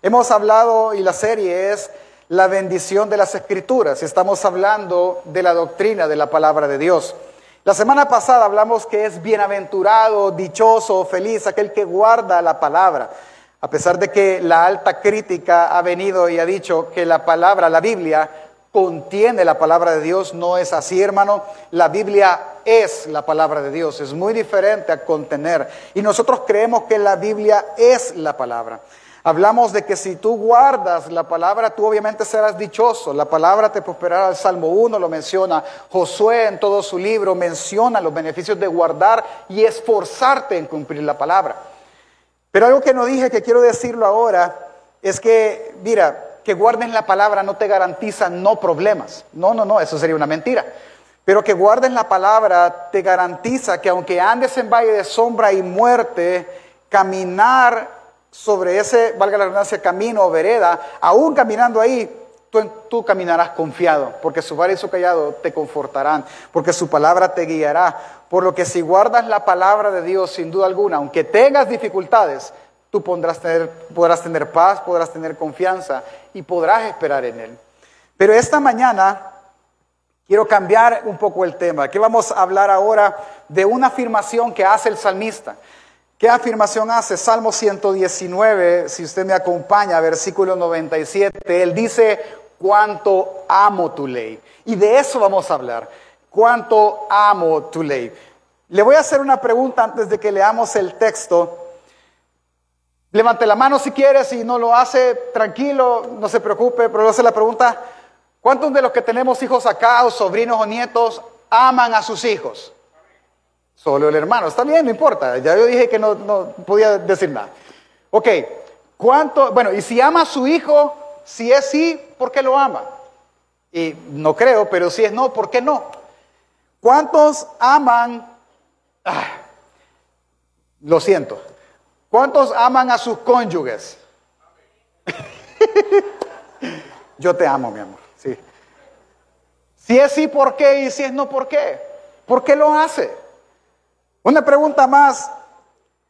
Hemos hablado y la serie es la bendición de las escrituras estamos hablando de la doctrina de la palabra de Dios. La semana pasada hablamos que es bienaventurado, dichoso, feliz aquel que guarda la palabra. A pesar de que la alta crítica ha venido y ha dicho que la palabra, la Biblia, contiene la palabra de Dios, no es así, hermano. La Biblia es la palabra de Dios, es muy diferente a contener. Y nosotros creemos que la Biblia es la palabra. Hablamos de que si tú guardas la palabra, tú obviamente serás dichoso. La palabra te prosperará. El Salmo 1 lo menciona. Josué en todo su libro menciona los beneficios de guardar y esforzarte en cumplir la palabra. Pero algo que no dije que quiero decirlo ahora es que, mira, que guarden la palabra no te garantiza no problemas. No, no, no, eso sería una mentira. Pero que guarden la palabra te garantiza que aunque andes en valle de sombra y muerte, caminar sobre ese, valga la redundancia, camino o vereda, aún caminando ahí, tú, tú, caminarás confiado, porque su vara y su callado te confortarán, porque su palabra te guiará. Por lo que si guardas la palabra de Dios, sin duda alguna, aunque tengas dificultades, tú podrás tener, podrás tener paz, podrás tener confianza y podrás esperar en Él. Pero esta mañana quiero cambiar un poco el tema. Aquí vamos a hablar ahora de una afirmación que hace el salmista. ¿Qué afirmación hace? Salmo 119, si usted me acompaña, versículo 97, él dice, cuánto amo tu ley. Y de eso vamos a hablar, cuánto amo tu ley. Le voy a hacer una pregunta antes de que leamos el texto. Levante la mano si quiere, si no lo hace, tranquilo, no se preocupe, pero le hace la pregunta, ¿cuántos de los que tenemos hijos acá, o sobrinos o nietos, aman a sus hijos? Solo el hermano, está bien, no importa, ya yo dije que no, podía decir nada. Ok, ¿cuánto? Bueno, y si ama a su hijo, si es sí, ¿por qué lo ama? Y no creo, pero si es no, ¿por qué no? ¿Cuántos aman? Ah, lo siento. ¿Cuántos aman a sus cónyuges? Yo te amo, mi amor. Sí. Si es sí, ¿por qué? Y si es no, ¿por qué? ¿Por qué lo hace? Una pregunta más.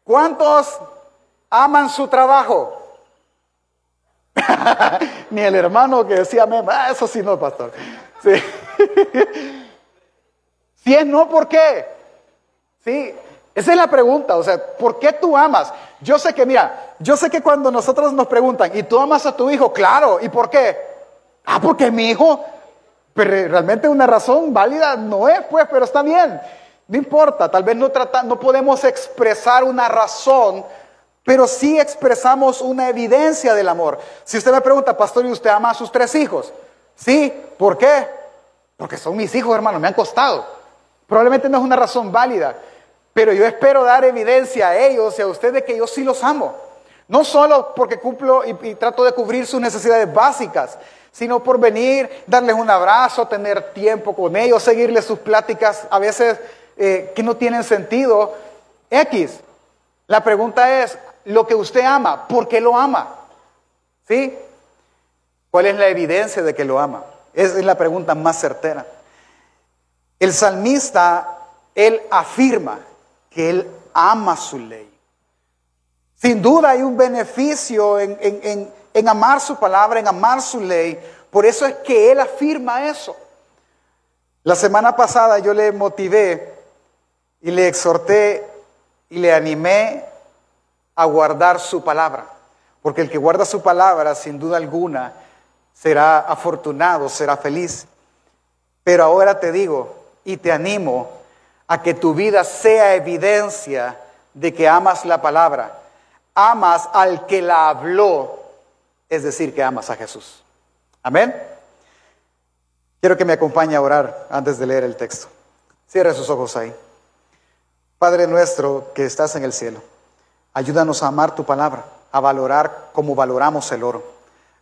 ¿Cuántos aman su trabajo? Ni el hermano que decía, ah, eso sí no, pastor. Sí. si es no, ¿por qué? Sí, esa es la pregunta, o sea, ¿por qué tú amas? Yo sé que, mira, yo sé que cuando nosotros nos preguntan, ¿y tú amas a tu hijo? Claro, ¿y por qué? Ah, porque mi hijo, pero realmente una razón válida no es, pues, pero está bien. No importa, tal vez no, no podemos expresar una razón, pero sí expresamos una evidencia del amor. Si usted me pregunta, pastor, ¿y usted ama a sus tres hijos? Sí, ¿por qué? Porque son mis hijos, hermano, me han costado. Probablemente no es una razón válida, pero yo espero dar evidencia a ellos y a usted de que yo sí los amo. No solo porque cumplo y, y trato de cubrir sus necesidades básicas, sino por venir, darles un abrazo, tener tiempo con ellos, seguirles sus pláticas, a veces eh, que no tienen sentido. X. La pregunta es, lo que usted ama, ¿por qué lo ama? ¿Sí? ¿Cuál es la evidencia de que lo ama? Esa es la pregunta más certera. El salmista, él afirma que él ama su ley. Sin duda hay un beneficio en, en, en amar su palabra, en amar su ley. Por eso es que él afirma eso. La semana pasada yo le motivé y le exhorté y le animé a guardar su palabra, porque el que guarda su palabra, sin duda alguna, será afortunado, será feliz. Pero ahora te digo y te animo a que tu vida sea evidencia de que amas la palabra, amas al que la habló, es decir, que amas a Jesús. Amén. Quiero que me acompañe a orar antes de leer el texto. Cierre sus ojos ahí. Padre nuestro que estás en el cielo, ayúdanos a amar tu palabra, a valorar como valoramos el oro,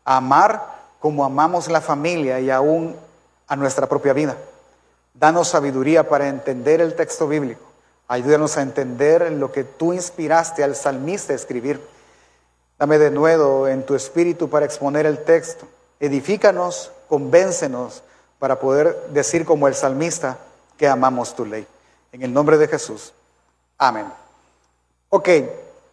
a amar como amamos la familia y aún a nuestra propia vida. Danos sabiduría para entender el texto bíblico. Ayúdanos a entender lo que tú inspiraste al salmista a escribir. Dame de nuevo en tu espíritu para exponer el texto. Edifícanos, convéncenos para poder decir como el salmista que amamos tu ley. En el nombre de Jesús. Amén. Ok,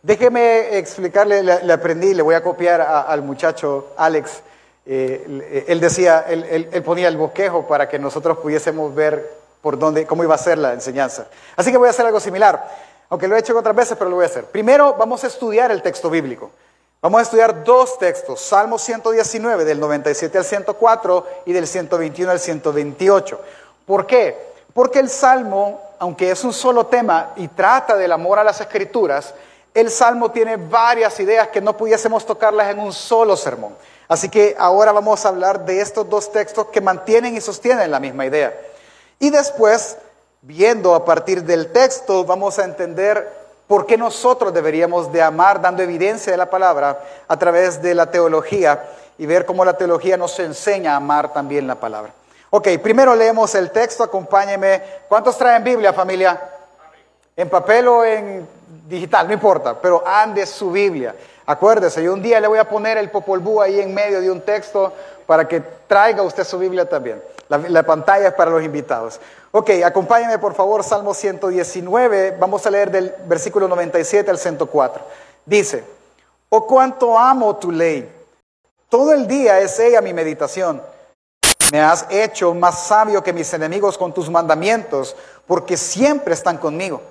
Déjeme explicarle, le, aprendí, le voy a copiar al muchacho Alex. Eh, él decía, él, él, ponía el bosquejo para que nosotros pudiésemos ver por dónde, cómo iba a ser la enseñanza. Así que voy a hacer algo similar, aunque lo he hecho otras veces, pero lo voy a hacer. Primero vamos a estudiar el texto bíblico. Vamos a estudiar dos textos, Salmo 119 del 97 al 104 y del 121 al 128. ¿Por qué? Porque el Salmo, aunque es un solo tema y trata del amor a las escrituras, el Salmo tiene varias ideas que no pudiésemos tocarlas en un solo sermón. Así que ahora vamos a hablar de estos dos textos que mantienen y sostienen la misma idea. Y después, viendo a partir del texto, vamos a entender ¿Por qué nosotros deberíamos de amar dando evidencia de la palabra a través de la teología y ver cómo la teología nos enseña a amar también la palabra? Ok, primero leemos el texto, acompáñeme. ¿Cuántos traen Biblia, familia? En papel o en digital, no importa, pero ande su Biblia. Acuérdese, yo un día le voy a poner el popolbú ahí en medio de un texto para que traiga usted su Biblia también. La, la pantalla es para los invitados. Ok, acompáñenme por favor, Salmo 119, vamos a leer del versículo 97 al 104. Dice, oh cuánto amo tu ley, todo el día es ella mi meditación. Me has hecho más sabio que mis enemigos con tus mandamientos, porque siempre están conmigo.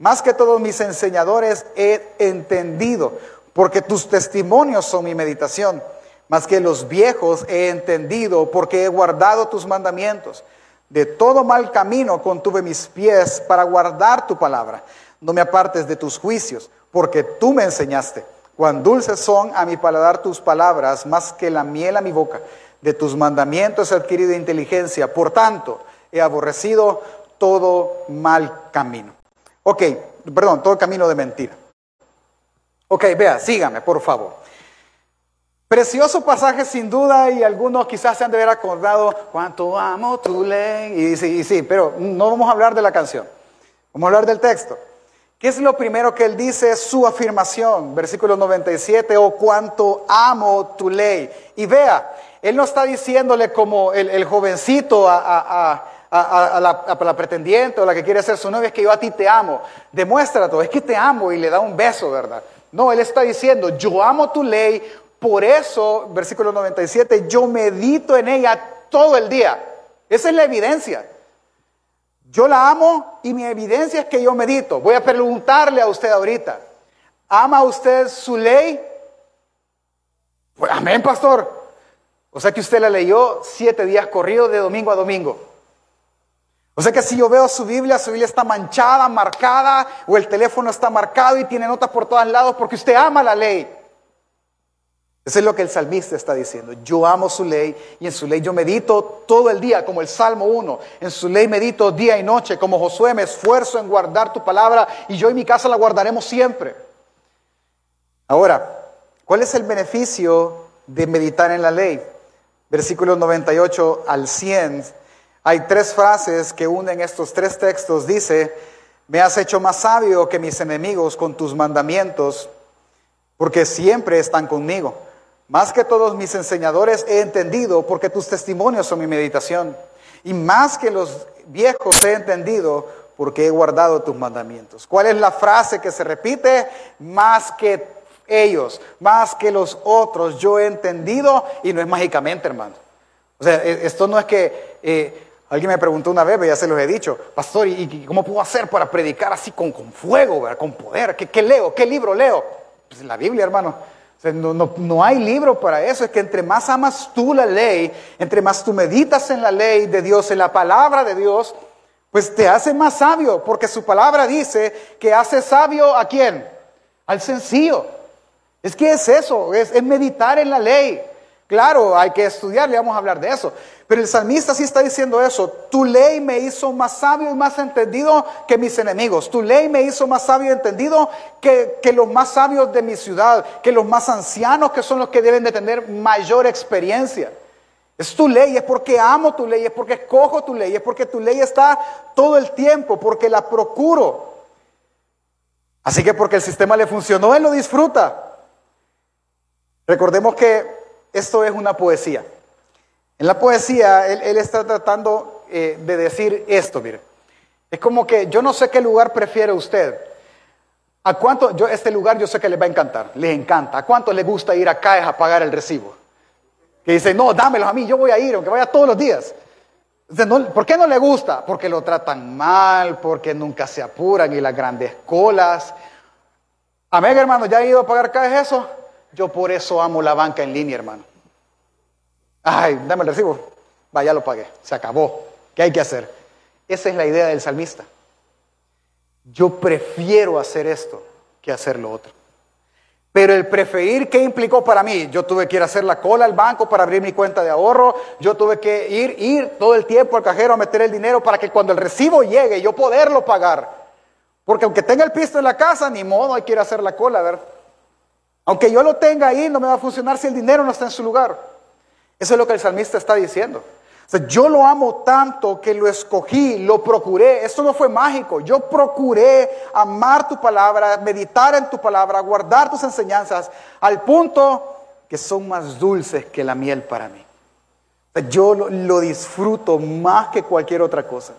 Más que todos mis enseñadores he entendido, porque tus testimonios son mi meditación. Más que los viejos he entendido, porque he guardado tus mandamientos. De todo mal camino contuve mis pies para guardar tu palabra. No me apartes de tus juicios, porque tú me enseñaste. Cuán dulces son a mi paladar tus palabras, más que la miel a mi boca. De tus mandamientos he adquirido inteligencia. Por tanto, he aborrecido todo mal camino. Ok, perdón, todo camino de mentira. Ok, vea, sígame, por favor. Precioso pasaje sin duda y algunos quizás se han de haber acordado cuánto amo tu ley. Y sí, y sí, pero no vamos a hablar de la canción, vamos a hablar del texto. ¿Qué es lo primero que él dice? Su afirmación, versículo 97, o cuánto amo tu ley. Y vea, él no está diciéndole como el, jovencito a, la, pretendiente o la que quiere ser su novia, es que yo a ti te amo. Demuéstralo, todo, es que te amo y le da un beso, ¿verdad? No, él está diciendo, yo amo tu ley por eso, versículo 97, yo medito en ella todo el día. Esa es la evidencia. Yo la amo y mi evidencia es que yo medito. Voy a preguntarle a usted ahorita, ¿ama usted su ley? Pues, amén, pastor. O sea que usted la leyó siete días corridos de domingo a domingo. O sea que si yo veo su Biblia, su Biblia está manchada, marcada, o el teléfono está marcado y tiene notas por todos lados porque usted ama la ley. Eso es lo que el salmista está diciendo. Yo amo su ley y en su ley yo medito todo el día, como el Salmo 1. En su ley medito día y noche, como Josué me esfuerzo en guardar tu palabra y yo y mi casa la guardaremos siempre. Ahora, ¿cuál es el beneficio de meditar en la ley? Versículos 98 al 100. Hay tres frases que unen estos tres textos. Dice, me has hecho más sabio que mis enemigos con tus mandamientos, porque siempre están conmigo. Más que todos mis enseñadores he entendido porque tus testimonios son mi meditación. Y más que los viejos he entendido porque he guardado tus mandamientos. ¿Cuál es la frase que se repite? Más que ellos, más que los otros, yo he entendido y no es mágicamente, hermano. O sea, e, esto no es que eh, alguien me preguntó una vez, ya se los he dicho, pastor, ¿y, cómo puedo hacer para predicar así con, fuego, con poder? ¿Qué, ¿Qué, leo? ¿Qué libro leo? Pues la Biblia, hermano no, hay libro para eso. Es que entre más amas tú la ley, entre más tú meditas en la ley de Dios, en la palabra de Dios, pues te hace más sabio, porque su palabra dice que hace sabio a quién? Al sencillo. Es que es eso, es meditar en la ley. Claro, hay que estudiar, le vamos a hablar de eso. Pero el salmista sí está diciendo eso. Tu ley me hizo más sabio y más entendido que mis enemigos. Tu ley me hizo más sabio y entendido que, los más sabios de mi ciudad, que los más ancianos que son los que deben de tener mayor experiencia. Es tu ley, es porque amo tu ley, es porque escojo tu ley, es porque tu ley está todo el tiempo, porque la procuro. Así que porque el sistema le funcionó, él lo disfruta. Recordemos que esto es una poesía. En la poesía, él, está tratando eh, de decir esto, mire. Es como que yo no sé qué lugar prefiere usted. ¿A cuánto, este lugar yo sé que les va a encantar, les encanta. ¿A cuánto les gusta ir a CAES a pagar el recibo? Que dicen, no, dámelos a mí, yo voy a ir, aunque vaya todos los días. ¿Por qué no le gusta? Porque lo tratan mal, porque nunca se apuran y las grandes colas. Amén, hermano, ¿ya he ido a pagar CAES eso? Yo por eso amo la banca en línea, hermano. Ay, dame el recibo. Vaya, lo pagué. Se acabó. ¿Qué hay que hacer? Esa es la idea del salmista. Yo prefiero hacer esto que hacer lo otro. Pero el preferir, ¿qué implicó para mí? Yo tuve que ir a hacer la cola al banco para abrir mi cuenta de ahorro. Yo tuve que ir, ir todo el tiempo al cajero a meter el dinero para que cuando el recibo llegue yo poderlo pagar. Porque aunque tenga el pisto en la casa, ni modo, hay que ir a hacer la cola, ver. Aunque yo lo tenga ahí, no me va a funcionar si el dinero no está en su lugar. Eso es lo que el salmista está diciendo yo lo amo tanto que lo escogí, lo procuré. Esto no fue mágico. Yo procuré amar tu palabra, meditar en tu palabra, guardar tus enseñanzas, al punto que son más dulces que la miel para mí. yo lo disfruto más que cualquier otra cosa.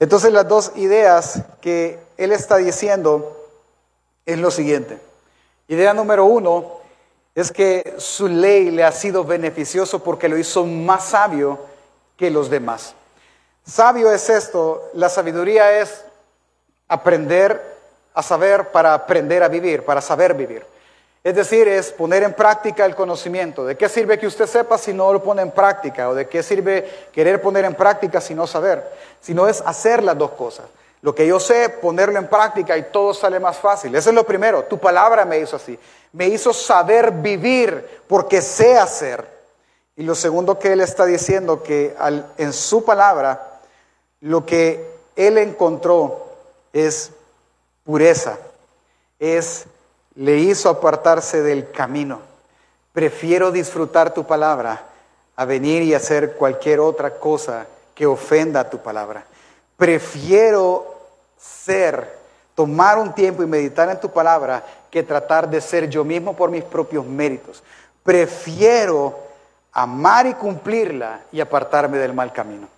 Entonces las dos ideas que él está diciendo es lo siguiente. Idea número uno, es que su ley le ha sido beneficioso porque lo hizo más sabio que los demás. Sabio es esto, la sabiduría es aprender a saber para aprender a vivir, para saber vivir. Es decir, es poner en práctica el conocimiento. ¿De qué sirve que usted sepa si no lo pone en práctica? ¿O de qué sirve querer poner en práctica si no saber? Si no es hacer las dos cosas. Lo que yo sé, ponerlo en práctica y todo sale más fácil. Eso es lo primero. Tu palabra me hizo así. Me hizo saber vivir porque sé hacer. Y lo segundo que él está diciendo, que en su palabra, lo que él encontró es pureza. Es, le hizo apartarse del camino. Prefiero disfrutar tu palabra a venir y hacer cualquier otra cosa que ofenda a tu palabra. Prefiero ser, tomar un tiempo y meditar en tu palabra que tratar de ser yo mismo por mis propios méritos. Prefiero amar y cumplirla y apartarme del mal camino.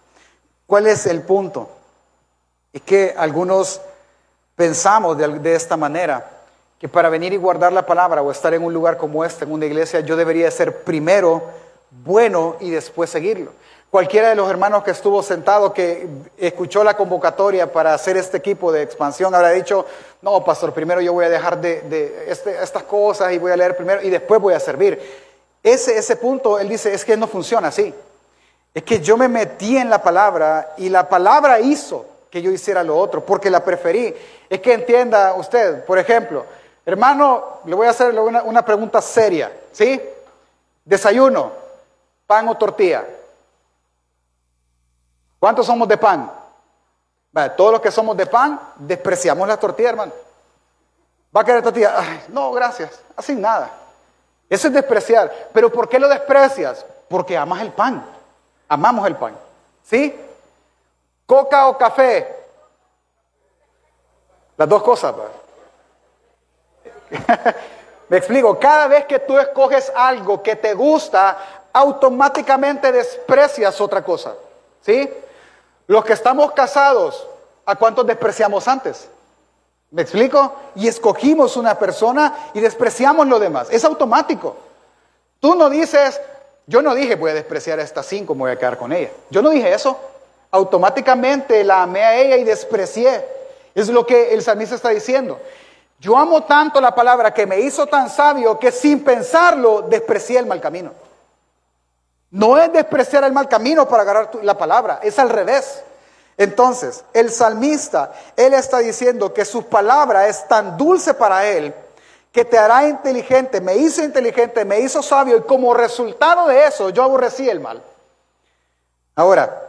¿Cuál es el punto? Es que algunos pensamos de, de, esta manera, que para venir y guardar la palabra o estar en un lugar como este, en una iglesia, yo debería ser primero bueno y después seguirlo. Cualquiera de los hermanos que estuvo sentado, que escuchó la convocatoria para hacer este equipo de expansión, habrá dicho, no, pastor, primero yo voy a dejar de, este, estas cosas y voy a leer primero y después voy a servir. Ese, punto, él dice, es que no funciona así. Es que yo me metí en la palabra y la palabra hizo que yo hiciera lo otro, porque la preferí. Es que entienda usted, por ejemplo, hermano, le voy a hacer una, una pregunta seria, ¿sí? Desayuno, pan o tortilla. ¿Cuántos somos de pan? todos los que somos de pan, despreciamos la tortilla, hermano. ¿Va a querer tortilla? no, gracias. Así nada. Eso es despreciar. ¿Pero por qué lo desprecias? Porque amas el pan. Amamos el pan. ¿Sí? ¿Coca o café? Las dos cosas. Me explico. Cada vez que tú escoges algo que te gusta, automáticamente desprecias otra cosa. ¿Sí? Los que estamos casados, ¿a cuántos despreciamos antes? ¿Me explico? Y escogimos una persona y despreciamos lo demás. Es automático. Tú no dices, yo no dije voy a despreciar a esta cinco, me voy a quedar con ella. Yo no dije eso. Automáticamente la amé a ella y desprecié. Es lo que el salmista está diciendo. Yo amo tanto la palabra que me hizo tan sabio que sin pensarlo desprecié el mal camino. No es despreciar el mal camino para agarrar la palabra, es al revés. Entonces, el salmista, él está diciendo que su palabra es tan dulce para él que te hará inteligente, me hizo inteligente, me hizo sabio y como resultado de eso yo aborrecí el mal. Ahora,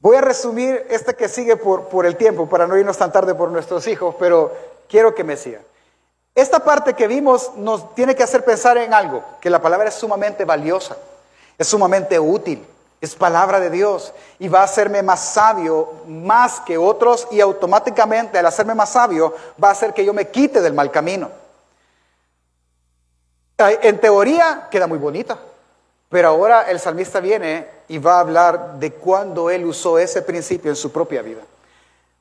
voy a resumir este que sigue por, por el tiempo para no irnos tan tarde por nuestros hijos, pero quiero que me sigan. Esta parte que vimos nos tiene que hacer pensar en algo, que la palabra es sumamente valiosa, es sumamente útil, es palabra de Dios y va a hacerme más sabio más que otros y automáticamente al hacerme más sabio va a hacer que yo me quite del mal camino. En teoría queda muy bonita, pero ahora el salmista viene y va a hablar de cuando él usó ese principio en su propia vida.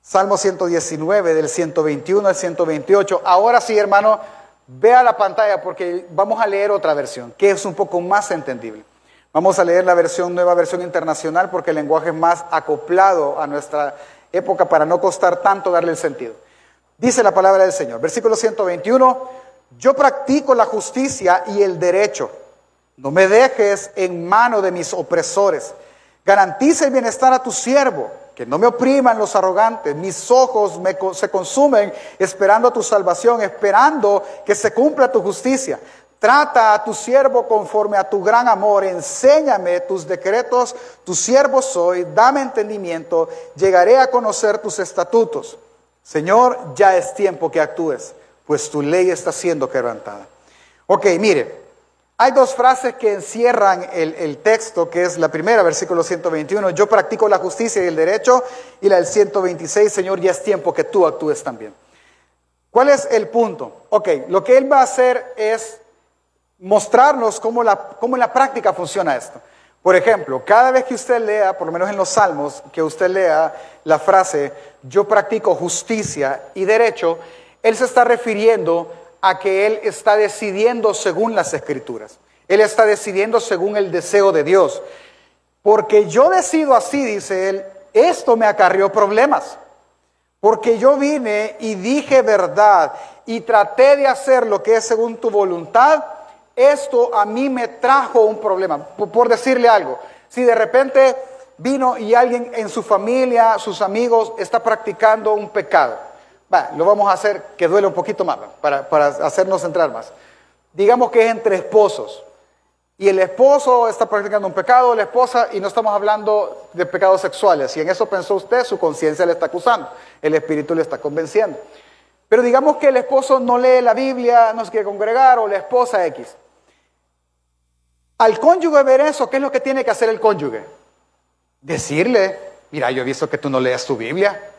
Salmo 119, del 121 al 128. Ahora sí, hermano, vea la pantalla porque vamos a leer otra versión, que es un poco más entendible. Vamos a leer la versión, nueva versión internacional, porque el lenguaje es más acoplado a nuestra época para no costar tanto darle el sentido. Dice la palabra del Señor, versículo 121, yo practico la justicia y el derecho. No me dejes en mano de mis opresores. Garantiza el bienestar a tu siervo, que no me opriman los arrogantes. Mis ojos se consumen esperando tu salvación, esperando que se cumpla tu justicia. Trata a tu siervo conforme a tu gran amor, enséñame tus decretos, tu siervo soy, dame entendimiento, llegaré a conocer tus estatutos. Señor, ya es tiempo que actúes, pues tu ley está siendo quebrantada. Ok, mire, hay dos frases que encierran el, texto, que es la primera, versículo 121, yo practico la justicia y el derecho, y la del 126, Señor, ya es tiempo que tú actúes también. ¿Cuál es el punto? Ok, lo que Él va a hacer es mostrarnos cómo, la, cómo en la práctica funciona esto. Por ejemplo, cada vez que usted lea, por lo menos en los salmos, que usted lea la frase, yo practico justicia y derecho, Él se está refiriendo a que Él está decidiendo según las escrituras. Él está decidiendo según el deseo de Dios. Porque yo decido así, dice Él, esto me acarrió problemas. Porque yo vine y dije verdad y traté de hacer lo que es según tu voluntad esto a mí me trajo un problema. Por, decirle algo, si de repente vino y alguien en su familia, sus amigos, está practicando un pecado, lo vamos a hacer que duele un poquito más, para, para hacernos entrar más. Digamos que es entre esposos. Y el esposo está practicando un pecado, la esposa, y no estamos hablando de pecados sexuales. Si en eso pensó usted, su conciencia le está acusando, el espíritu le está convenciendo. Pero digamos que el esposo no lee la Biblia, no se quiere congregar, o la esposa X. Al cónyuge ver eso, ¿qué es lo que tiene que hacer el cónyuge? Decirle, mira, yo he visto que tú no leas tu Biblia.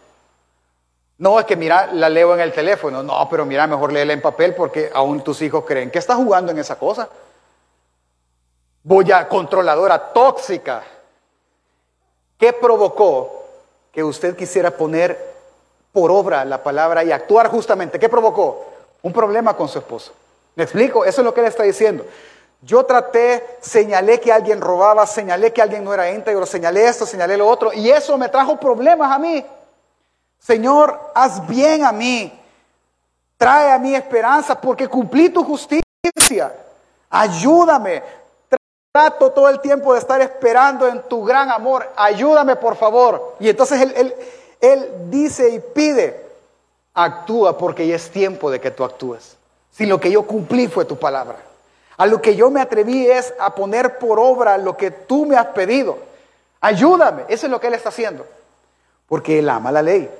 No, es que mira, la leo en el teléfono. No, pero mira, mejor léela en papel porque aún tus hijos creen que estás jugando en esa cosa. Voy a controladora tóxica. ¿Qué provocó que usted quisiera poner por obra la palabra y actuar justamente? ¿Qué provocó? Un problema con su esposo. ¿Me explico? Eso es lo que él está diciendo. Yo traté, señalé que alguien robaba, señalé que alguien no era íntegro, señalé esto, señalé lo otro, y eso me trajo problemas a mí. Señor, haz bien a mí, trae a mí esperanza porque cumplí tu justicia. Ayúdame. Trato todo el tiempo de estar esperando en tu gran amor. Ayúdame, por favor. Y entonces él, él, dice y pide, actúa porque ya es tiempo de que tú actúes. Si lo que yo cumplí fue tu palabra. A lo que yo me atreví es a poner por obra lo que tú me has pedido. Ayúdame. Eso es lo que Él está haciendo. Porque Él ama la ley.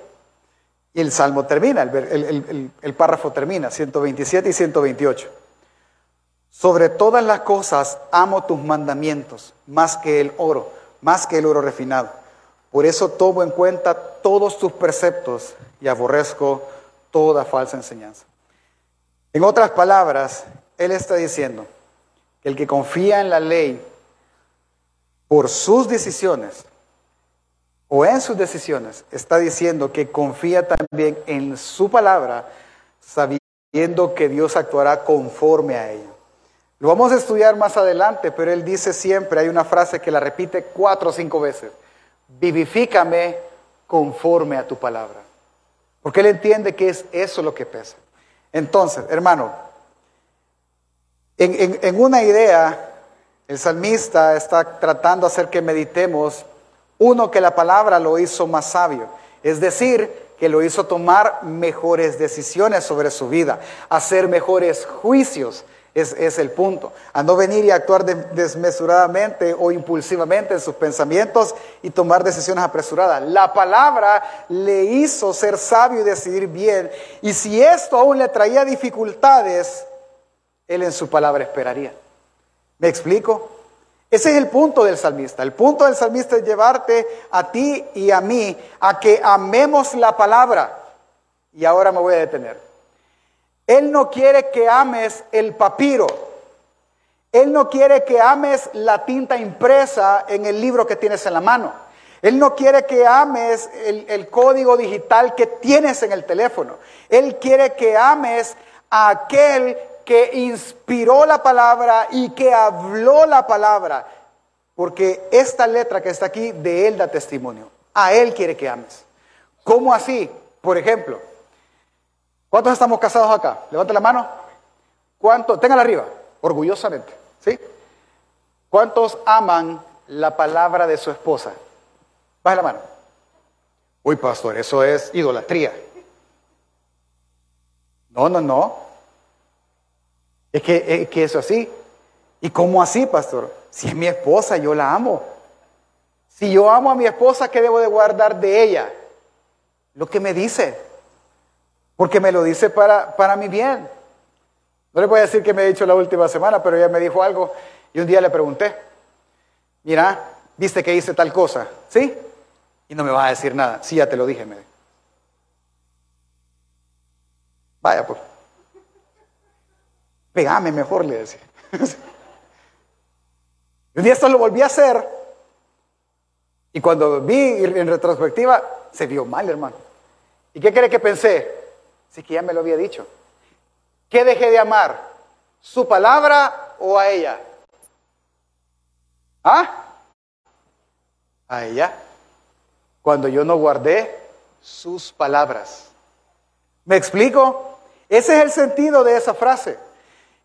Y el salmo termina, el, párrafo termina, 127 y 128. Sobre todas las cosas amo tus mandamientos, más que el oro, más que el oro refinado. Por eso tomo en cuenta todos tus preceptos y aborrezco toda falsa enseñanza. En otras palabras, él está diciendo que el que confía en la ley por sus decisiones o en sus decisiones, está diciendo que confía también en su palabra, sabiendo que Dios actuará conforme a ella. Lo vamos a estudiar más adelante, pero él dice siempre, hay una frase que la repite cuatro o cinco veces, vivifícame conforme a tu palabra. Porque él entiende que es eso lo que pesa. Entonces, hermano, en, una idea, el salmista está tratando de hacer que meditemos, uno, que la palabra lo hizo más sabio, es decir, que lo hizo tomar mejores decisiones sobre su vida, hacer mejores juicios, es, el punto. A no venir y actuar desmesuradamente o impulsivamente en sus pensamientos y tomar decisiones apresuradas. La palabra le hizo ser sabio y decidir bien. Y si esto aún le traía dificultades, él en su palabra esperaría. ¿Me explico? Ese es el punto del salmista. El punto del salmista es llevarte a ti y a mí a que amemos la palabra. Y ahora me voy a detener. Él no quiere que ames el papiro. Él no quiere que ames la tinta impresa en el libro que tienes en la mano. Él no quiere que ames el, código digital que tienes en el teléfono. Él quiere que ames a aquel que inspiró la palabra y que habló la palabra. Porque esta letra que está aquí, de Él da testimonio. A Él quiere que ames. ¿Cómo así? Por ejemplo, ¿cuántos estamos casados acá? Levante la mano. ¿Cuántos? Téngala arriba, orgullosamente. ¿Sí? ¿Cuántos aman la palabra de su esposa? Baje la mano. Uy, pastor, eso es idolatría. No, no, no. Es que, es que eso así. ¿Y cómo así, pastor? Si es mi esposa, yo la amo. Si yo amo a mi esposa, ¿qué debo de guardar de ella? Lo que me dice. Porque me lo dice para, para mi bien. No le voy a decir que me ha dicho la última semana, pero ella me dijo algo y un día le pregunté, mira, ¿viste que hice tal cosa? ¿Sí? Y no me vas a decir nada. Sí, ya te lo dije, me Vaya, pues. Pegame mejor, le decía. Un día esto lo volví a hacer y cuando vi en retrospectiva, se vio mal, hermano. ¿Y qué cree que pensé? Sí que ya me lo había dicho. ¿Qué dejé de amar? ¿Su palabra o a ella? ¿Ah? A ella. Cuando yo no guardé sus palabras. ¿Me explico? Ese es el sentido de esa frase.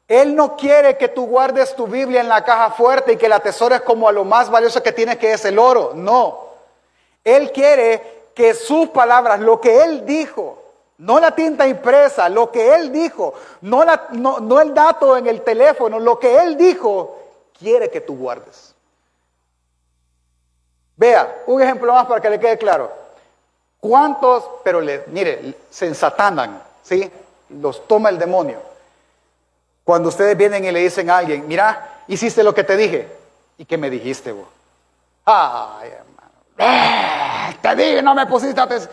Él no quiere que tú guardes tu Biblia en la caja fuerte y que la atesores como a lo más valioso que tienes, que es el oro. No. Él quiere que sus palabras, lo que Él dijo, no la tinta impresa, lo que Él dijo, no, la, no, el dato en el teléfono, lo que Él dijo, quiere que tú guardes. Vea, un ejemplo más para que le quede claro. ¿Cuántos, pero mire, se ensatanan, ¿sí? Los toma el demonio. Cuando ustedes vienen y le dicen a alguien, mira, hiciste lo que te dije. ¿Y qué me dijiste? Ay, hermano. Te dije, no me pusiste atención.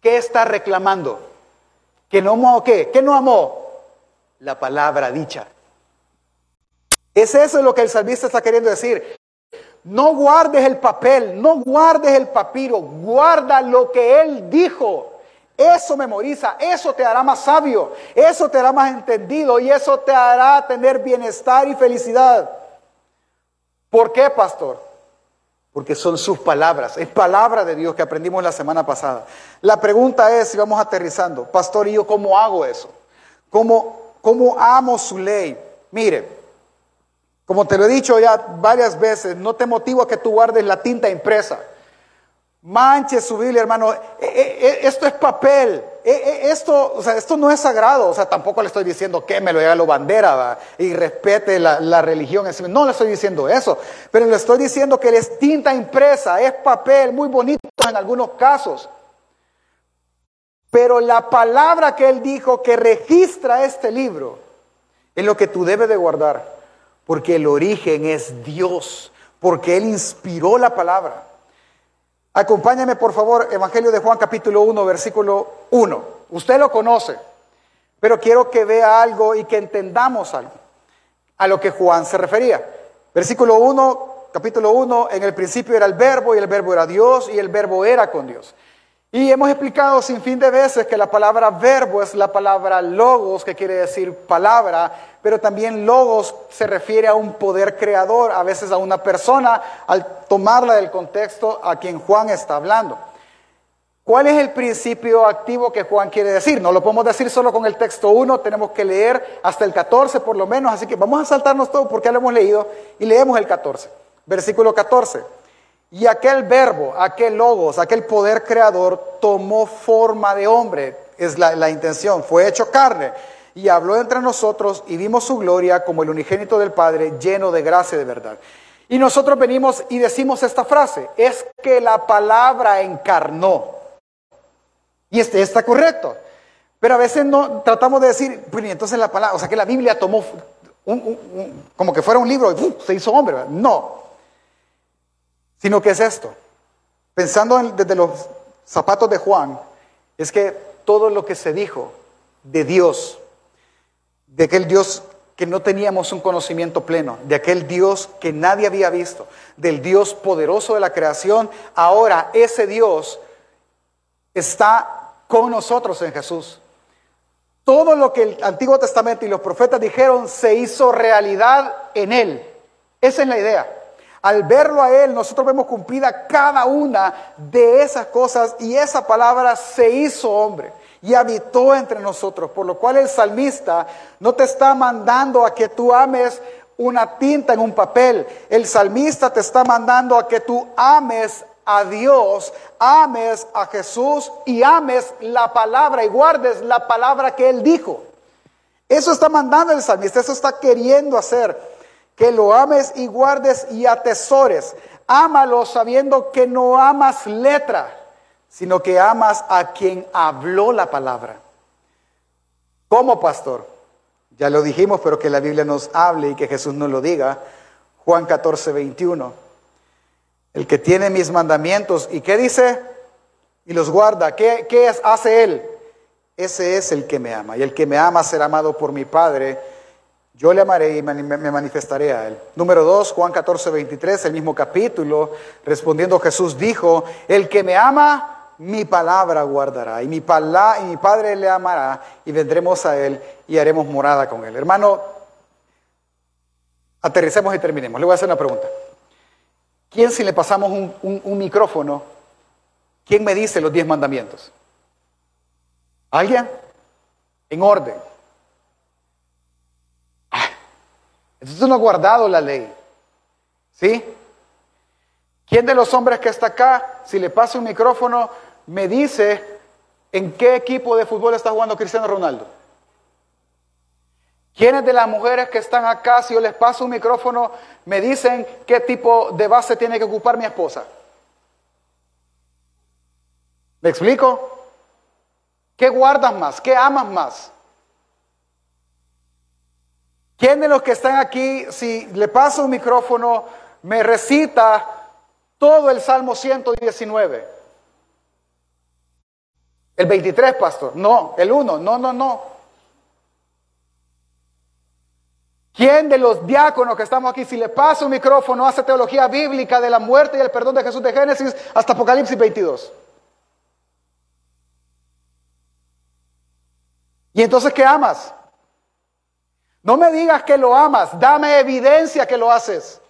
¿Qué está reclamando? ¿Que no amó qué? ¿Qué no amó? La palabra dicha. Es eso lo que el salmista está queriendo decir. No guardes el papel, no guardes el papiro, guarda lo que él dijo. Eso memoriza, eso te hará más sabio, eso te hará más entendido y eso te hará tener bienestar y felicidad. ¿Por qué, pastor? Porque son sus palabras, es palabra de Dios que aprendimos la semana pasada. La pregunta es, si vamos aterrizando, pastor, ¿y yo cómo hago eso? ¿Cómo, cómo amo su ley? Mire, como te lo he dicho ya varias veces, no te motivo a que tú guardes la tinta impresa. Manche su Biblia, hermano. E, e, e, esto es papel. Esto, o sea, esto no es sagrado. O sea, tampoco le estoy diciendo que me lo haga lo bandera y respete la, religión. No le estoy diciendo eso. Pero le estoy diciendo que es tinta impresa, es papel, muy bonito en algunos casos. Pero la palabra que él dijo que registra este libro es lo que tú debes de guardar. Porque el origen es Dios. Porque él inspiró la palabra. Acompáñame por favor, Evangelio de Juan capítulo 1, versículo 1. Usted lo conoce, pero quiero que vea algo y que entendamos algo a lo que Juan se refería. Versículo 1, capítulo 1, en el principio era el verbo y el verbo era Dios y el verbo era con Dios. Y hemos explicado sin fin de veces que la palabra verbo es la palabra logos, que quiere decir palabra, pero también logos se refiere a un poder creador, a veces a una persona, al tomarla del contexto a quien Juan está hablando. ¿Cuál es el principio activo que Juan quiere decir? No lo podemos decir solo con el texto 1, tenemos que leer hasta el 14 por lo menos, así que vamos a saltarnos todo porque ya lo hemos leído y leemos el 14. Versículo 14. Y aquel verbo, aquel logos, aquel poder creador tomó forma de hombre, es la, intención, fue hecho carne y habló entre nosotros y vimos su gloria como el unigénito del Padre lleno de gracia y de verdad. Y nosotros venimos y decimos esta frase, es que la palabra encarnó. Y este está correcto. Pero a veces no tratamos de decir, pues entonces la palabra, o sea que la Biblia tomó como que fuera un libro y se hizo hombre. No, sino que es esto. Pensando desde los zapatos de Juan, es que todo lo que se dijo de Dios, de aquel Dios que no teníamos un conocimiento pleno de aquel Dios que nadie había visto, del Dios poderoso de la creación. Ahora ese Dios está con nosotros en Jesús. Todo lo que el Antiguo Testamento y los profetas dijeron se hizo realidad en Él. Esa es la idea. Al verlo a Él, nosotros vemos cumplida cada una de esas cosas y esa palabra se hizo hombre y habitó entre nosotros, por lo cual el salmista no te está mandando a que tú ames una tinta en un papel, el salmista te está mandando a que tú ames a Dios, ames a Jesús y ames la palabra y guardes la palabra que Él dijo. Eso está mandando el salmista, eso está queriendo hacer, que lo ames y guardes y atesores. Ámalo sabiendo que no amas letra, sino que amas a quien habló la palabra. ¿Cómo pastor? Ya lo dijimos, pero que la Biblia nos hable y que Jesús nos lo diga. Juan 14, 21. El que tiene mis mandamientos, ¿y qué dice? Y los guarda. ¿Qué, qué hace él? Ese es el que me ama. Y el que me ama será amado por mi Padre. Yo le amaré y me manifestaré a él. Número 2, Juan 14, 23, el mismo capítulo. Respondiendo Jesús dijo, el que me ama, mi palabra guardará y mi, y mi Padre le amará y vendremos a Él y haremos morada con Él. Hermano, aterricemos y terminemos. Le voy a hacer una pregunta. ¿Quién si le pasamos un, micrófono, quién me dice los diez mandamientos? ¿Alguien? En orden. Ah, entonces no ha guardado la ley. ¿Sí? ¿Quién de los hombres que está acá, si le pasa un micrófono, me dice en qué equipo de fútbol está jugando Cristiano Ronaldo. ¿Quiénes de las mujeres que están acá, si yo les paso un micrófono, me dicen qué tipo de base tiene que ocupar mi esposa? ¿Me explico? ¿Qué guardas más? ¿Qué amas más? ¿Quién de los que están aquí, si le paso un micrófono, me recita todo el Salmo 119? El 23, pastor. No, el 1. No, no, no. ¿Quién de los diáconos que estamos aquí, si le pasa un micrófono, hace teología bíblica de la muerte y el perdón de Jesús de Génesis hasta Apocalipsis 22? ¿Y entonces qué amas? No me digas que lo amas, dame evidencia que lo haces.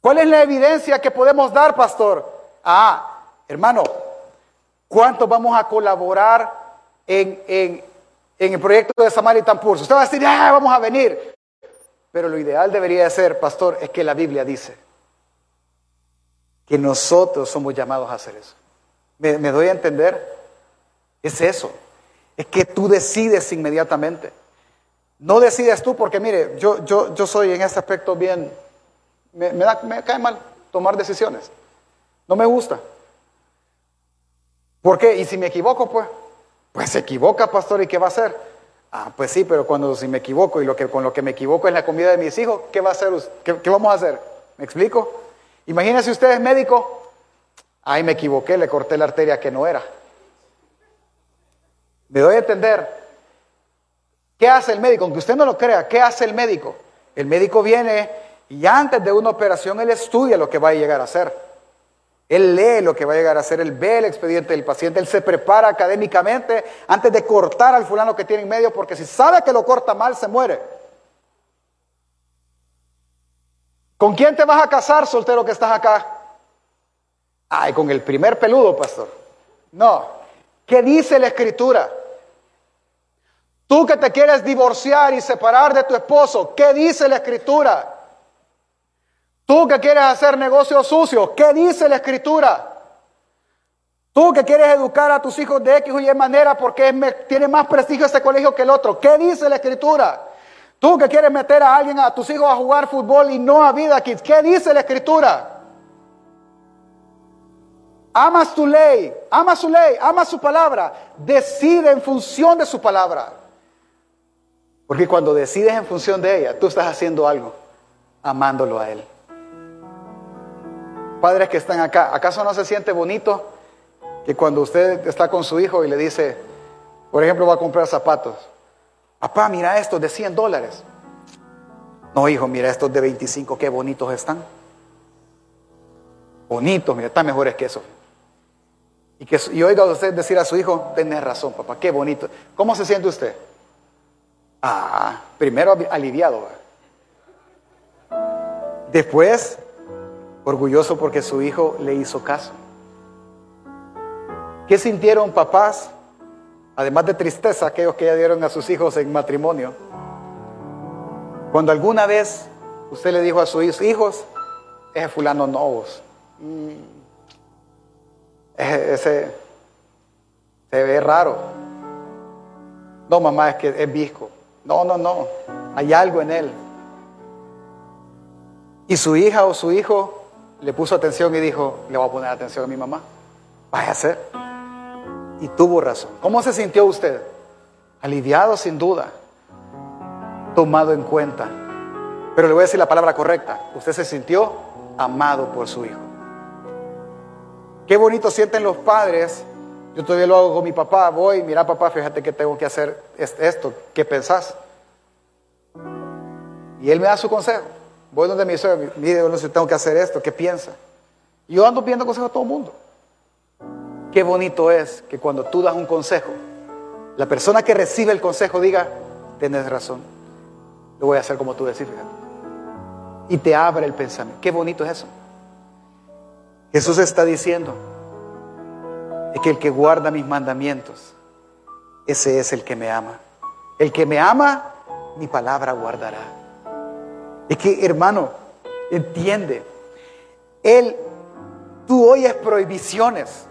¿Cuál es la evidencia que podemos dar, pastor? Ah, hermano, ¿Cuántos vamos a colaborar en, el proyecto de Samaritan Pulse? Usted va a decir, ah, vamos a venir. Pero lo ideal debería ser, pastor, es que la Biblia dice que nosotros somos llamados a hacer eso. ¿Me, doy a entender? Es eso. Es que tú decides inmediatamente. No decides tú porque, mire, yo, yo, yo soy en ese aspecto bien, me, me cae mal tomar decisiones. No me gusta. ¿Por qué? ¿Y si me equivoco, pues? Pues se equivoca, pastor, ¿y qué va a hacer? Ah, pues sí, pero cuando si me equivoco y lo que, con lo que me equivoco es la comida de mis hijos, ¿qué va a hacer? ¿Qué, qué vamos a hacer? ¿Me explico? Imagínese usted es médico. Ay, me equivoqué, le corté la arteria que no era. Me doy a entender. ¿Qué hace el médico? Aunque usted no lo crea, ¿qué hace el médico? El médico viene y antes de una operación él estudia lo que va a llegar a hacer. Él lee lo que va a llegar a ser, él ve el expediente del paciente, él se prepara académicamente antes de cortar al fulano que tiene en medio, porque si sabe que lo corta mal, se muere. ¿Con quién te vas a casar, soltero que estás acá? Ay, con el primer peludo, pastor. No. ¿Qué dice la escritura? Tú que te quieres divorciar y separar de tu esposo, ¿qué dice la escritura? Tú que quieres hacer negocios sucios, ¿qué dice la escritura? Tú que quieres educar a tus hijos de X o Y manera porque tiene más prestigio ese colegio que el otro, ¿qué dice la escritura? Tú que quieres meter a alguien, a tus hijos a jugar fútbol y no a vida kids, ¿qué dice la escritura? Amas tu ley, ama su ley, ama su palabra, decide en función de su palabra. Porque cuando decides en función de ella, tú estás haciendo algo, amándolo a Él. Padres que están acá, ¿acaso no se siente bonito que cuando usted está con su hijo y le dice, por ejemplo, va a comprar zapatos, papá, mira esto de 100 dólares, No, hijo, mira, estos de 25, qué bonitos están. Bonitos, mira, están mejores que eso. Y, que, y oiga usted decir a su hijo, tenés razón, papá, qué bonito. ¿Cómo se siente usted? Ah, primero aliviado. Después, orgulloso porque su hijo le hizo caso. ¿Qué sintieron papás? Además de tristeza, aquellos que ya dieron a sus hijos en matrimonio. Cuando alguna vez usted le dijo a sus hijos, ese fulano no mm, ese se ve raro. No, mamá, es que es visco. No, no, no. Hay algo en él. Y su hija o su hijo le puso atención y dijo, le voy a poner atención a mi mamá. Vaya a ser. Y tuvo razón. ¿Cómo se sintió usted? Aliviado sin duda. Tomado en cuenta. Pero le voy a decir la palabra correcta. Usted se sintió amado por su hijo. Qué bonito sienten los padres. Yo todavía lo hago con mi papá. Voy, mira papá, fíjate que tengo que hacer esto. ¿Qué pensás? Y él me da su consejo. Voy donde mi suegro, mire, no tengo que hacer esto. ¿Qué piensa? Y yo ando pidiendo consejo a todo el mundo. Qué bonito es que cuando tú das un consejo, la persona que recibe el consejo diga, tienes razón, lo voy a hacer como tú decís, fíjate. Y te abre el pensamiento. Qué bonito es eso. Jesús está diciendo es que el que guarda mis mandamientos, ese es el que me ama. El que me ama, mi palabra guardará. Es que, hermano, entiende, Él, tú oyes prohibiciones,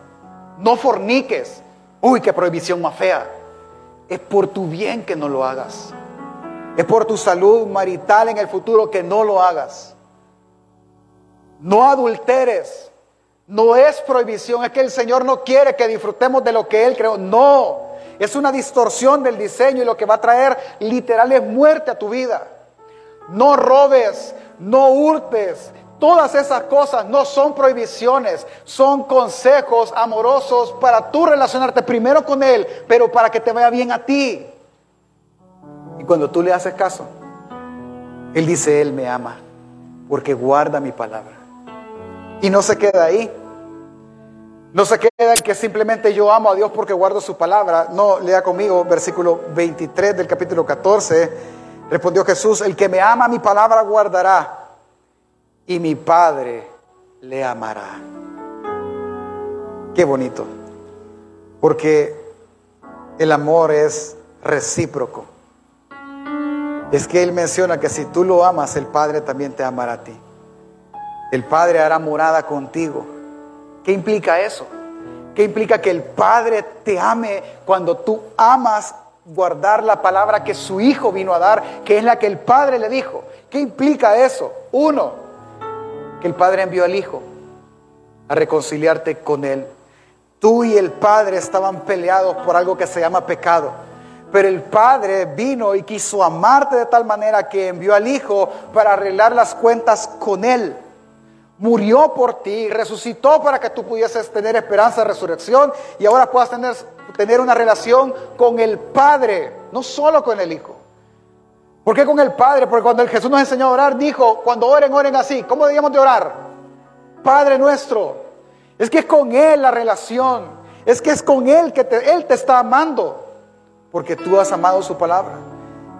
no forniques. Uy, qué prohibición más fea. Es por tu bien que no lo hagas. Es por tu salud marital en el futuro que no lo hagas. No adulteres. No es prohibición, es que el Señor no quiere que disfrutemos de lo que Él creó. No, es una distorsión del diseño y lo que va a traer literal es muerte a tu vida. No robes, no hurtes. Todas esas cosas no son prohibiciones, son consejos amorosos para tú relacionarte primero con Él, pero para que te vaya bien a ti. Y cuando tú le haces caso, Él dice, Él me ama, porque guarda mi palabra. Y no se queda ahí. No se queda en que simplemente yo amo a Dios porque guardo su palabra. No, lea conmigo versículo 23 del capítulo 14. Respondió Jesús, el que me ama mi palabra guardará y mi Padre le amará. Qué bonito. Porque el amor es recíproco. Es que Él menciona que si tú lo amas, el Padre también te amará a ti. El Padre hará morada contigo. ¿Qué implica eso? ¿Qué implica que el Padre te ame cuando tú amas guardar la palabra que su Hijo vino a dar, que es la que el Padre le dijo? ¿Qué implica eso? Uno, que el Padre envió al Hijo a reconciliarte con Él. Tú y el Padre estaban peleados por algo que se llama pecado. Pero el Padre vino y quiso amarte de tal manera que envió al Hijo para arreglar las cuentas con Él murió por ti, resucitó para que tú pudieses tener esperanza de resurrección y ahora puedas tener, tener una relación con el Padre, no solo con el Hijo. ¿Por qué con el Padre? Porque cuando el Jesús nos enseñó a orar, dijo, cuando oren, oren así. ¿Cómo debíamos de orar? Padre nuestro. Es que es con Él la relación. Es que es con Él que Él te está amando. Porque tú has amado su palabra.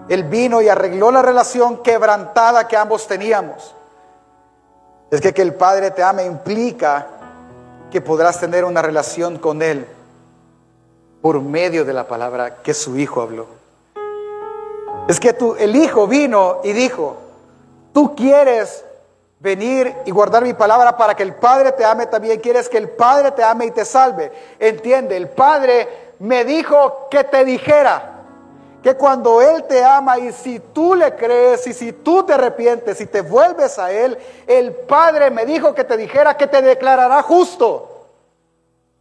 Él vino y arregló la relación quebrantada que ambos teníamos. Es que que el Padre te ame implica que podrás tener una relación con Él por medio de la palabra que su Hijo habló. Es que tú, el Hijo vino y dijo, tú quieres venir y guardar mi palabra para que el Padre te ame también, quieres que el Padre te ame y te salve. Entiende, el Padre me dijo que te dijera que cuando Él te ama y si tú le crees y si tú te arrepientes y te vuelves a Él, el Padre me dijo que te dijera que te declarará justo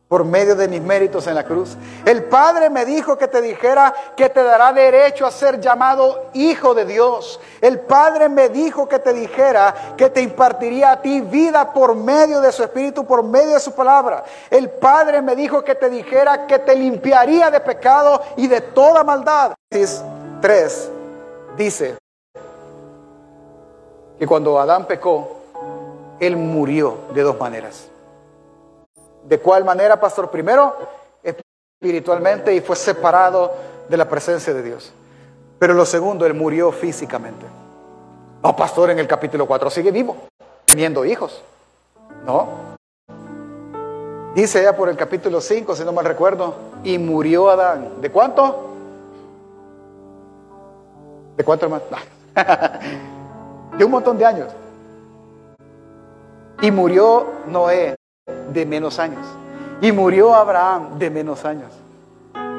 por medio de mis méritos en la cruz. El Padre me dijo que te dijera que te dará derecho a ser llamado hijo de Dios. El Padre me dijo que te dijera que te impartiría a ti vida por medio de su Espíritu, por medio de su palabra. El Padre me dijo que te dijera que te limpiaría de pecado y de toda maldad. 3 dice, que cuando Adán pecó, él murió de dos maneras. ¿De cuál manera, pastor? Primero, espiritualmente y fue separado de la presencia de Dios. Pero lo segundo, él murió físicamente. No, pastor, en el capítulo 4 sigue vivo, teniendo hijos. No. Dice ya por el capítulo 5, si no mal recuerdo, y murió Adán. ¿De cuánto? ¿De cuánto, hermano? de un montón de años. Y murió Noé de menos años. Y murió Abraham de menos años.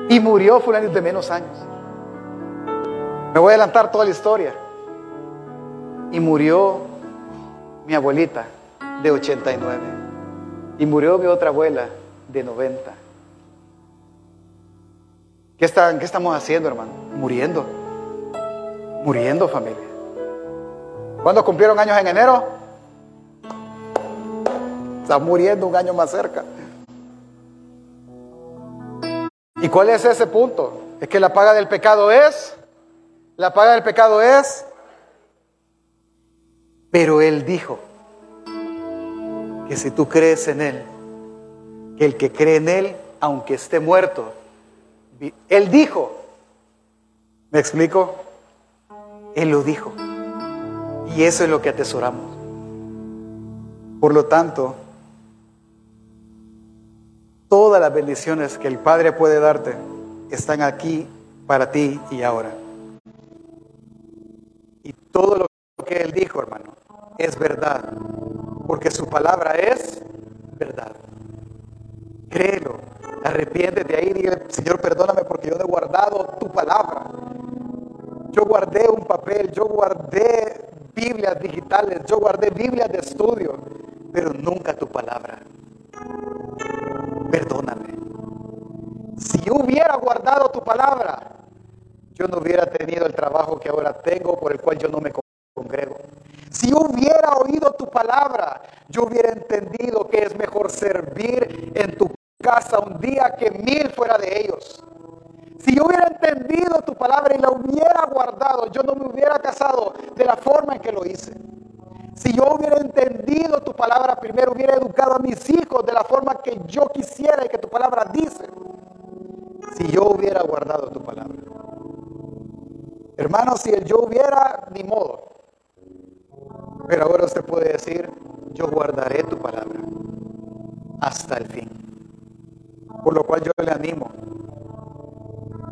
Y murió fulano de menos años. Me voy a adelantar toda la historia. Y murió mi abuelita de 89. Y murió mi otra abuela de 90. ¿Qué, están, ¿Qué estamos haciendo, hermano? Muriendo. Muriendo, familia. ¿Cuándo cumplieron años en enero? Está muriendo un año más cerca. ¿Y cuál es ese punto? Es que la paga del pecado es, la paga del pecado es, pero Él dijo que si tú crees en Él, que el que cree en Él, aunque esté muerto, Él dijo, ¿me explico? Él lo dijo. Y eso es lo que atesoramos. Por lo tanto, todas las bendiciones que el Padre puede darte están aquí para ti y ahora. Y todo lo que Él dijo, hermano, es verdad, porque su palabra es verdad. Créelo, arrepiéntete ahí, dile, Señor, perdóname porque yo no he guardado tu palabra. Yo guardé un papel, yo guardé Biblias digitales, yo guardé Biblias de estudio, pero nunca tu palabra. Perdóname. Si hubiera guardado tu palabra, yo no hubiera tenido el trabajo que ahora tengo por el cual yo no me congrego. Si hubiera oído tu palabra, yo hubiera entendido que es mejor servir en tu casa un día que mil fuera de ellos. Si yo hubiera entendido tu palabra y la hubiera guardado, yo no me hubiera casado de la forma en que lo hice. Si yo hubiera entendido tu palabra primero, hubiera educado a mis hijos de la forma que yo quisiera y que tu palabra dice. Si yo hubiera guardado tu palabra. Hermano, si el yo hubiera, ni modo. Pero ahora usted puede decir, yo guardaré tu palabra hasta el fin. Por lo cual yo le animo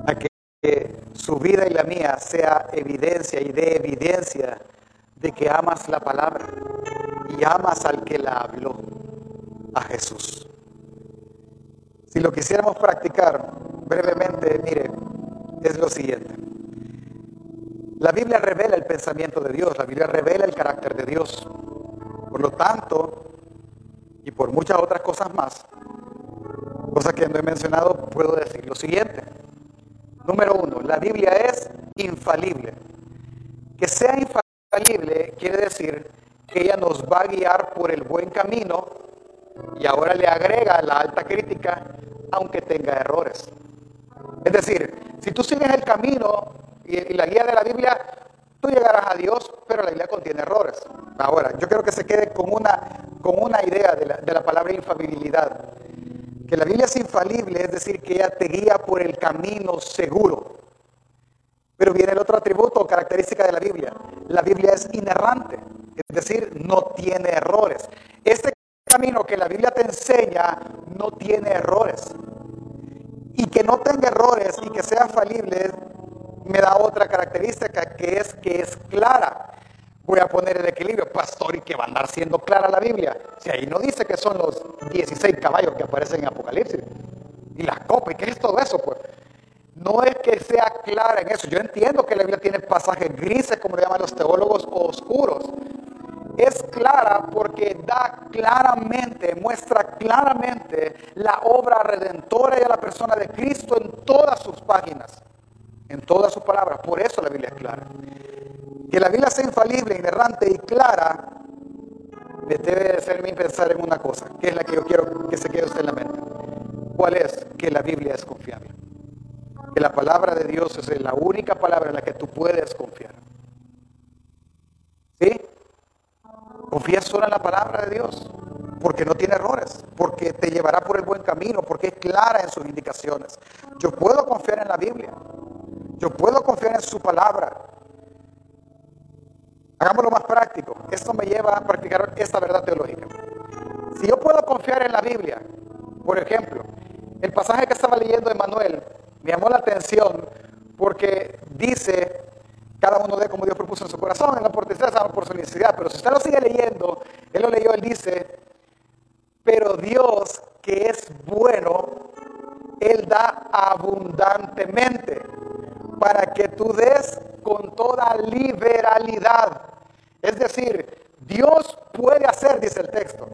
a que su vida y la mía sea evidencia y de evidencia de que amas la palabra y amas al que la habló, a Jesús. Si lo quisiéramos practicar brevemente, mire, es lo siguiente. La Biblia revela el pensamiento de Dios, la Biblia revela el carácter de Dios. Por lo tanto, y por muchas otras cosas más, cosas que no he mencionado, puedo decir lo siguiente. Número uno, la Biblia es infalible. Que sea infalible quiere decir que ella nos va a guiar por el buen camino y ahora le agrega la alta crítica, aunque tenga errores. Es decir, si tú sigues el camino y, la guía de la Biblia, tú llegarás a Dios, pero la Biblia contiene errores. Ahora, yo creo que se quede con una, con una idea de la palabra infalibilidad. Que la Biblia es infalible, es decir, que ella te guía por el camino seguro. Pero viene el otro atributo o característica de la Biblia. La Biblia es inerrante, es decir, no tiene errores. Este camino que la Biblia te enseña no tiene errores. Y que no tenga errores y que sea falible me da otra característica que es que es clara voy a poner el equilibrio, pastor, y que va a andar siendo clara la Biblia. Si ahí no dice que son los 16 caballos que aparecen en Apocalipsis, y la copa, y qué es todo eso, pues. No es que sea clara en eso. Yo entiendo que la Biblia tiene pasajes grises, como le llaman los teólogos, oscuros. Es clara porque da claramente, muestra claramente la obra redentora de la persona de Cristo en todas sus páginas, en todas sus palabras. Por eso la Biblia es clara. Que la Biblia sea infalible, inerrante y clara, me debe hacerme pensar en una cosa, que es la que yo quiero que se quede usted en la mente. ¿Cuál es? Que la Biblia es confiable. Que la palabra de Dios es la única palabra en la que tú puedes confiar. ¿Sí? Confía solo en la palabra de Dios, porque no tiene errores, porque te llevará por el buen camino, porque es clara en sus indicaciones. Yo puedo confiar en la Biblia, yo puedo confiar en su palabra. Hagámoslo más práctico. Esto me lleva a practicar esta verdad teológica. Si yo puedo confiar en la Biblia, por ejemplo, el pasaje que estaba leyendo de Manuel me llamó la atención porque dice, cada uno de como Dios propuso en su corazón, no por tristeza, por su necesidad, pero si usted lo sigue leyendo, él lo leyó, él dice, pero Dios que es bueno, Él da abundantemente para que tú des con toda liberalidad. Es decir, Dios puede hacer, dice el texto,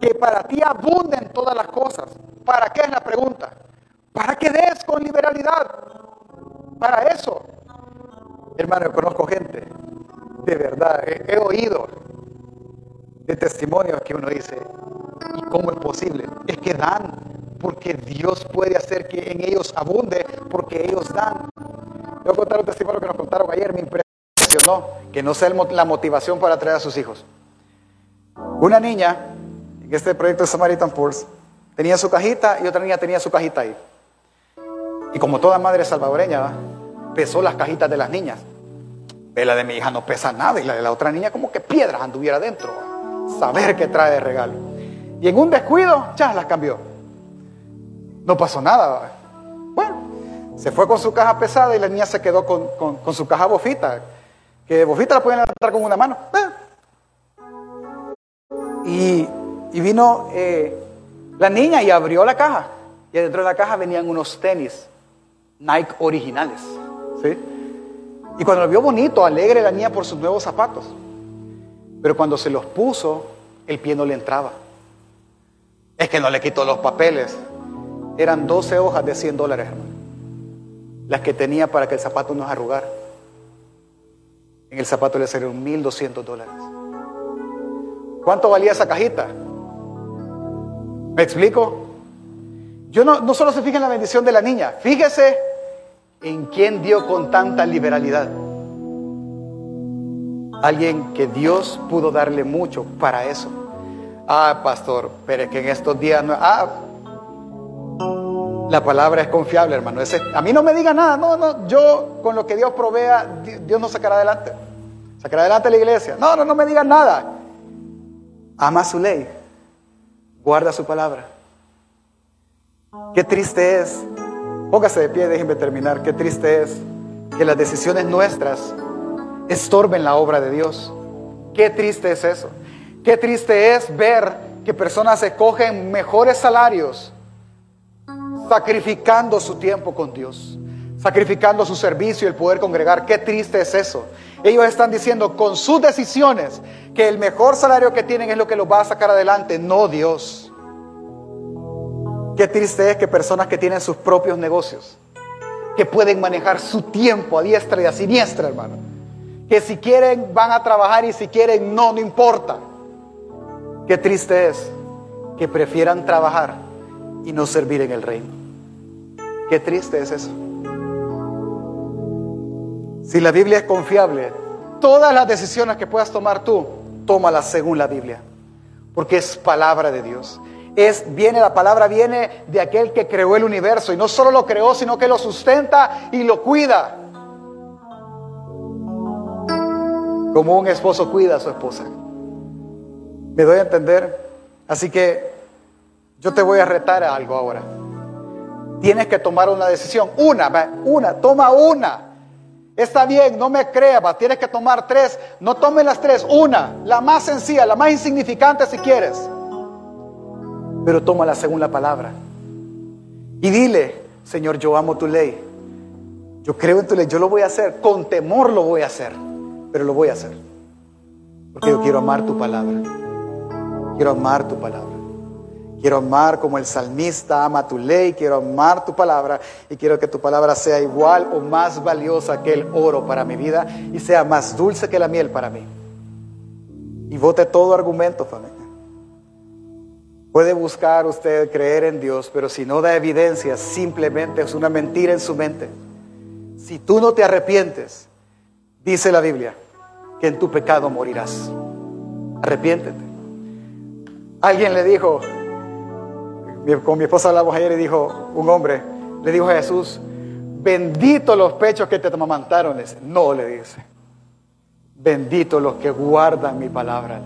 que para ti abunden todas las cosas. ¿Para qué es la pregunta? Para que des con liberalidad. Para eso. Hermano, yo conozco gente, de verdad, he, oído de testimonios que uno dice, ¿y cómo es posible? Es que dan, porque Dios puede hacer que en ellos abunde, porque ellos dan. A contar un testimonio que nos contaron ayer, me impresionó, que no sea la motivación para traer a sus hijos. Una niña, en este proyecto de Samaritan Pulse, tenía su cajita y otra niña tenía su cajita ahí. Y como toda madre salvadoreña, pesó las cajitas de las niñas. La de mi hija no pesa nada y la de la otra niña como que piedras anduviera dentro. Saber qué trae de regalo. Y en un descuido, ya las cambió. No pasó nada. Bueno, se fue con su caja pesada y la niña se quedó con, su caja bofita. Que bofita la pueden levantar con una mano. Y, vino eh, la niña y abrió la caja. Y dentro de la caja venían unos tenis Nike originales. ¿sí? Y cuando lo vio bonito, alegre la niña por sus nuevos zapatos. Pero cuando se los puso, el pie no le entraba. Es que no le quitó los papeles. Eran 12 hojas de 100 dólares, hermano. Las que tenía para que el zapato no se arrugara. En el zapato le salieron 1.200 dólares. ¿Cuánto valía esa cajita? ¿Me explico? Yo no, no solo se fija en la bendición de la niña, fíjese en quién dio con tanta liberalidad. Alguien que Dios pudo darle mucho para eso. Ah, pastor, pero es que en estos días no. Ah, la palabra es confiable, hermano. a mí no me diga nada. No, no, yo con lo que Dios provea, Dios no sacará adelante. Sacará adelante la iglesia. No, no, no me diga nada. Ama su ley. Guarda su palabra. Qué triste es. Póngase de pie, déjenme terminar. Qué triste es que las decisiones nuestras estorben la obra de Dios. Qué triste es eso. Qué triste es ver que personas escogen mejores salarios sacrificando su tiempo con Dios, sacrificando su servicio y el poder congregar. Qué triste es eso. Ellos están diciendo con sus decisiones que el mejor salario que tienen es lo que los va a sacar adelante, no Dios. Qué triste es que personas que tienen sus propios negocios, que pueden manejar su tiempo a diestra y a siniestra, hermano, que si quieren van a trabajar y si quieren no, no importa. Qué triste es que prefieran trabajar y no servir en el reino. Qué triste es eso. Si la Biblia es confiable, todas las decisiones que puedas tomar tú, tómalas según la Biblia, porque es palabra de Dios. Es viene la palabra viene de aquel que creó el universo y no solo lo creó, sino que lo sustenta y lo cuida. Como un esposo cuida a su esposa. ¿Me doy a entender? Así que yo te voy a retar a algo ahora. Tienes que tomar una decisión. Una, una, toma una. Está bien, no me creas, tienes que tomar tres. No tomes las tres, una, la más sencilla, la más insignificante si quieres. Pero tómala según la palabra. Y dile, Señor, yo amo tu ley. Yo creo en tu ley, yo lo voy a hacer. Con temor lo voy a hacer, pero lo voy a hacer. Porque yo quiero amar tu palabra. Quiero amar tu palabra. Quiero amar como el salmista ama tu ley, quiero amar tu palabra y quiero que tu palabra sea igual o más valiosa que el oro para mi vida y sea más dulce que la miel para mí. Y vote todo argumento, familia. Puede buscar usted creer en Dios, pero si no da evidencia, simplemente es una mentira en su mente. Si tú no te arrepientes, dice la Biblia, que en tu pecado morirás. Arrepiéntete. Alguien le dijo, con mi esposa hablamos ayer y dijo, un hombre le dijo a Jesús, bendito los pechos que te amamantaron. no, le dice, bendito los que guardan mi palabra.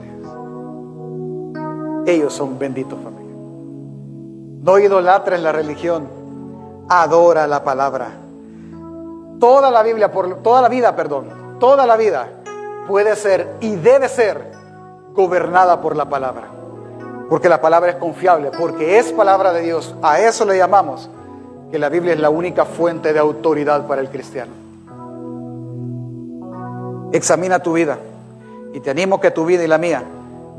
Ellos son benditos familia. No idolatres la religión, adora la palabra. Toda la Biblia, por, toda la vida, perdón, toda la vida puede ser y debe ser gobernada por la palabra. Porque la palabra es confiable, porque es palabra de Dios. A eso le llamamos que la Biblia es la única fuente de autoridad para el cristiano. Examina tu vida y te animo que tu vida y la mía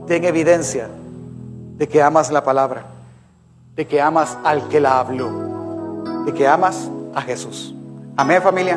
den evidencia de que amas la palabra, de que amas al que la habló, de que amas a Jesús. Amén familia.